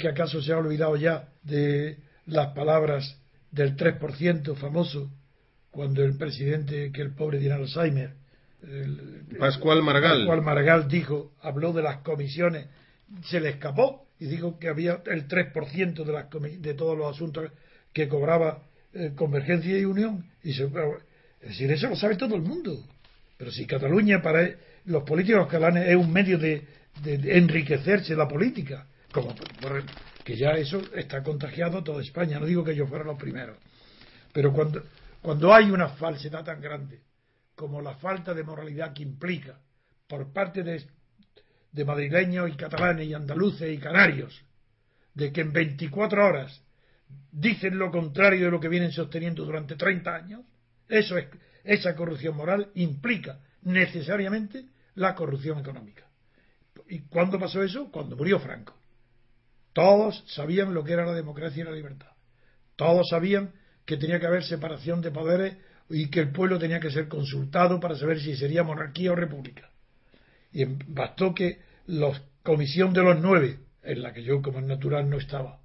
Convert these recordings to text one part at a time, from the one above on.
Que acaso se ha olvidado ya de las palabras del 3% famoso cuando el presidente, que el pobre tiene Alzheimer, el- Pascual Maragall. Pascual Maragall dijo, habló de las comisiones, se le escapó y dijo que había el 3% de, las de todos los asuntos que cobraba eh, Convergencia y Unión. Y se, es decir, eso lo sabe todo el mundo. Pero si Cataluña para los políticos catalanes es un medio de, de- de enriquecerse la política, como que ya eso está contagiado toda España. No digo que ellos fueran los primeros. Pero cuando, cuando hay una falsedad tan grande como la falta de moralidad que implica por parte de, de madrileños y catalanes y andaluces y canarios, de que en 24 horas dicen lo contrario de lo que vienen sosteniendo durante 30 años, eso es, esa corrupción moral implica necesariamente la corrupción económica. ¿Y cuándo pasó eso? Cuando murió Franco. Todos sabían lo que era la democracia y la libertad. Todos sabían que tenía que haber separación de poderes y que el pueblo tenía que ser consultado para saber si sería monarquía o república. Y en- bastó que la comisión de los nueve, en la que yo como es natural no estaba,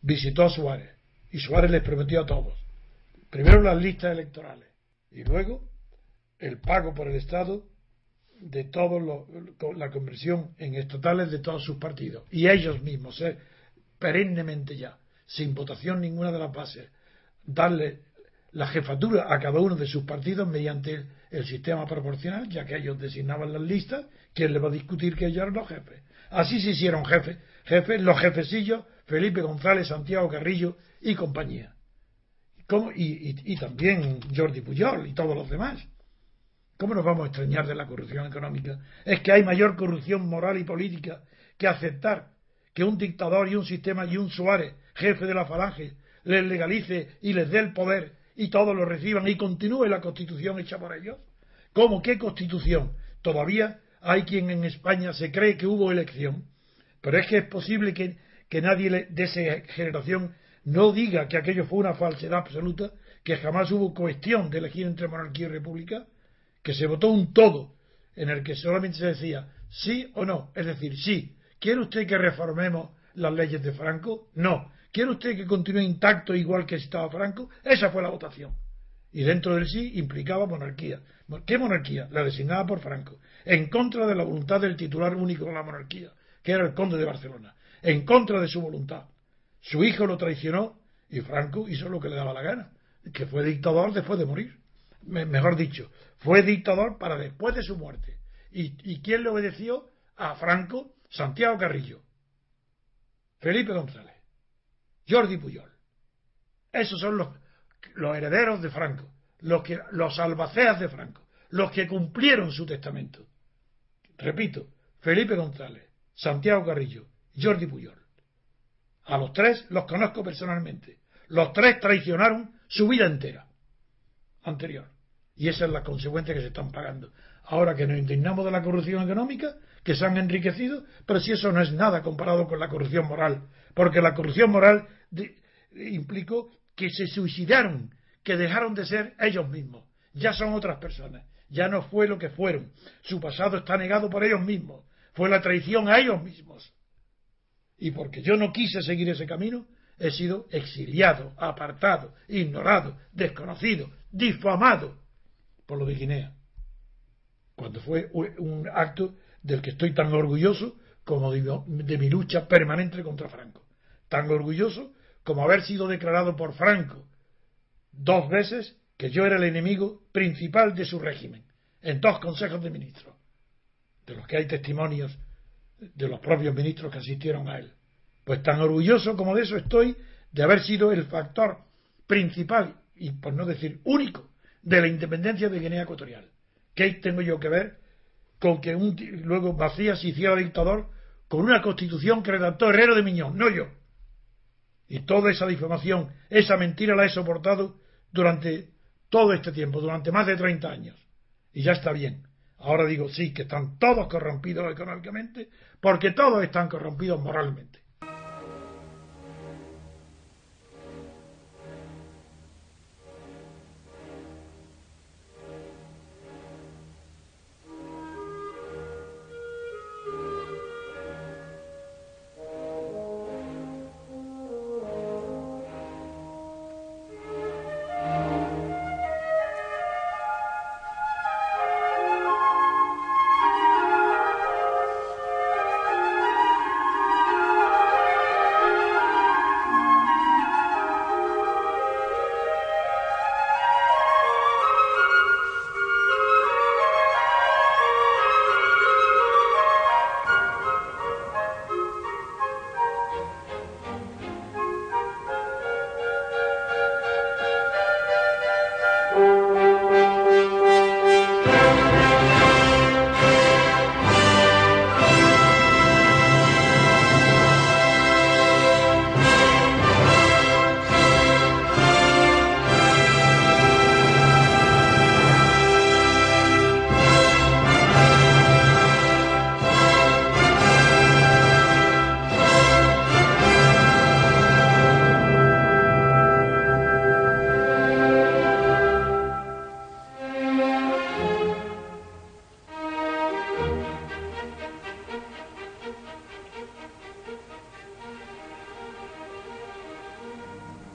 visitó a Suárez y Suárez les prometió a todos, primero las listas electorales y luego el pago por el Estado de todos los, la conversión en estatales de todos sus partidos. Y ellos mismos eh, perennemente ya sin votación ninguna de las bases darle la jefatura a cada uno de sus partidos mediante el, sistema proporcional ya que ellos designaban las listas quién le va a discutir que ellos eran los jefes así se hicieron jefes jefes los jefecillos Felipe González Santiago Carrillo y compañía. ¿Cómo? Y, y- y también Jordi Pujol y todos los demás ¿Cómo nos vamos a extrañar de la corrupción económica? Es que hay mayor corrupción moral y política que aceptar que un dictador y un sistema y un Suárez, jefe de la falange, les legalice y les dé el poder y todos lo reciban y continúe la constitución hecha por ellos. ¿Cómo? ¿Qué constitución? Todavía hay quien en España se cree que hubo elección, pero es que es posible que, que nadie de esa generación no diga que aquello fue una falsedad absoluta, que jamás hubo cuestión de elegir entre monarquía y república, que se votó un todo en el que solamente se decía sí o no, es decir, sí, ¿quiere usted que reformemos las leyes de Franco? No. ¿quiere usted que continúe intacto igual que estaba Franco? Esa fue la votación. Y dentro del sí implicaba monarquía. ¿Qué monarquía? La designada por Franco. En contra de la voluntad del titular único de la monarquía, que era el conde de Barcelona. En contra de su voluntad. Su hijo lo traicionó y Franco hizo lo que le daba la gana. Que fue dictador después de morir. Mejor dicho, fue dictador para después de su muerte. ¿Y, ¿Y quién le obedeció? A Franco, Santiago Carrillo, Felipe González, Jordi Puyol. Esos son los, herederos de Franco, los, que, los albaceas de Franco, los que cumplieron su testamento. Repito, Felipe González, Santiago Carrillo, Jordi Puyol. A los tres los conozco personalmente. Los tres traicionaron su vida entera anterior. Y esa es la consecuencia que se están pagando. Ahora que nos indignamos de la corrupción económica, que se han enriquecido, pero si eso no es nada comparado con la corrupción moral, porque la corrupción moral implicó que se suicidaron, que dejaron de ser ellos mismos, ya son otras personas, ya no fue lo que fueron, su pasado está negado por ellos mismos, fue la traición a ellos mismos. Y porque yo no quise seguir ese camino, he sido exiliado, apartado, ignorado, desconocido, difamado por lo de Guinea. Cuando fue un acto del que estoy tan orgulloso como de, mi lucha permanente contra Franco. Tan orgulloso como haber sido declarado por Franco dos veces que yo era el enemigo principal de su régimen, en dos consejos de ministros, de los que hay testimonios de los propios ministros que asistieron a él. Pues tan orgulloso como de eso estoy de haber sido el factor principal, y por no decir único, de la independencia de Guinea Ecuatorial. ¿Qué tengo yo que ver con que un, luego Macías se hiciera dictador con una constitución que redactó Herrero de Miñón, no yo? Y toda esa difamación, esa mentira la he soportado durante todo este tiempo, durante más de 30 años. Y ya está bien. Ahora digo, sí, que están todos corrompidos económicamente, porque todos están corrompidos moralmente.